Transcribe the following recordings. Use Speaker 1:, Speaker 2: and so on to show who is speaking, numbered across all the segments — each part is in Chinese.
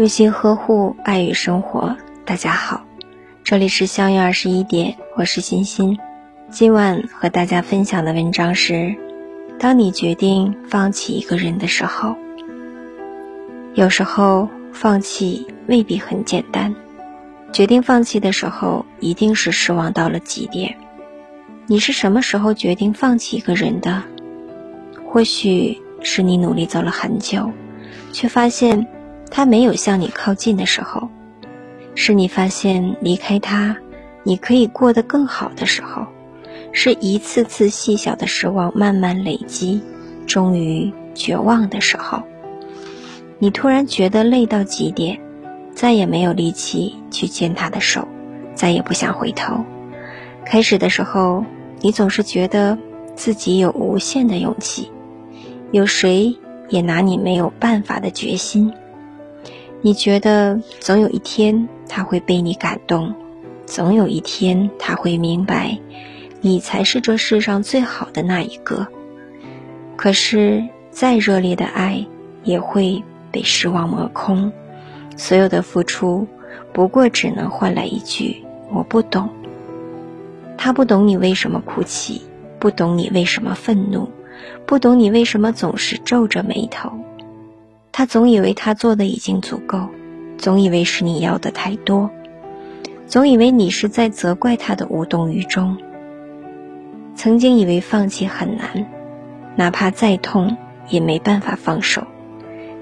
Speaker 1: 用心呵护爱与生活。大家好，这里是相约二十一点，我是欣欣。今晚和大家分享的文章是：当你决定放弃一个人的时候，有时候放弃未必很简单。决定放弃的时候，一定是失望到了极点。你是什么时候决定放弃一个人的？或许是你努力走了很久，却发现他没有向你靠近的时候；是你发现离开他，你可以过得更好的时候；是一次次细小的失望慢慢累积，终于绝望的时候。你突然觉得累到极点。再也没有力气去牵他的手，再也不想回头。开始的时候，你总是觉得自己有无限的勇气，有谁也拿你没有办法的决心。你觉得总有一天他会被你感动，总有一天他会明白，你才是这世上最好的那一个。可是，再热烈的爱也会被失望磨空。所有的付出，不过只能换来一句“我不懂”。他不懂你为什么哭泣，不懂你为什么愤怒，不懂你为什么总是皱着眉头。他总以为他做的已经足够，总以为是你要的太多，总以为你是在责怪他的无动于衷。曾经以为放弃很难，哪怕再痛也没办法放手。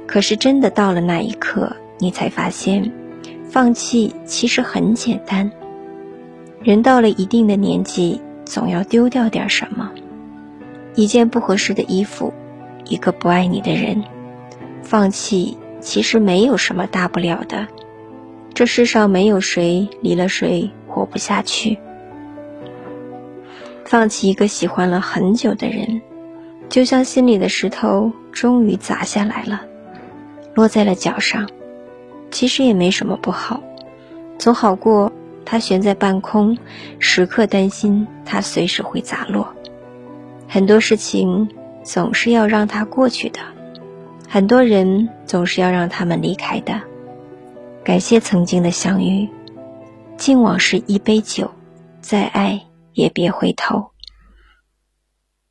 Speaker 1: 可是真的到了那一刻。你才发现，放弃其实很简单。人到了一定的年纪，总要丢掉点什么。一件不合适的衣服，一个不爱你的人，放弃其实没有什么大不了的。这世上没有谁离了谁活不下去。放弃一个喜欢了很久的人，就像心里的石头终于砸下来了，落在了脚上。其实也没什么不好，总好过它悬在半空，时刻担心它随时会砸落。很多事情总是要让它过去的，很多人总是要让他们离开的。感谢曾经的相遇，敬往事一杯酒，再爱也别回头。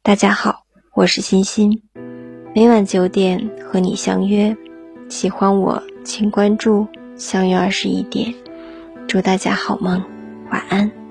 Speaker 1: 大家好，我是欣欣，每晚九点和你相约。喜欢我，请关注。相约二十一点，祝大家好梦，晚安。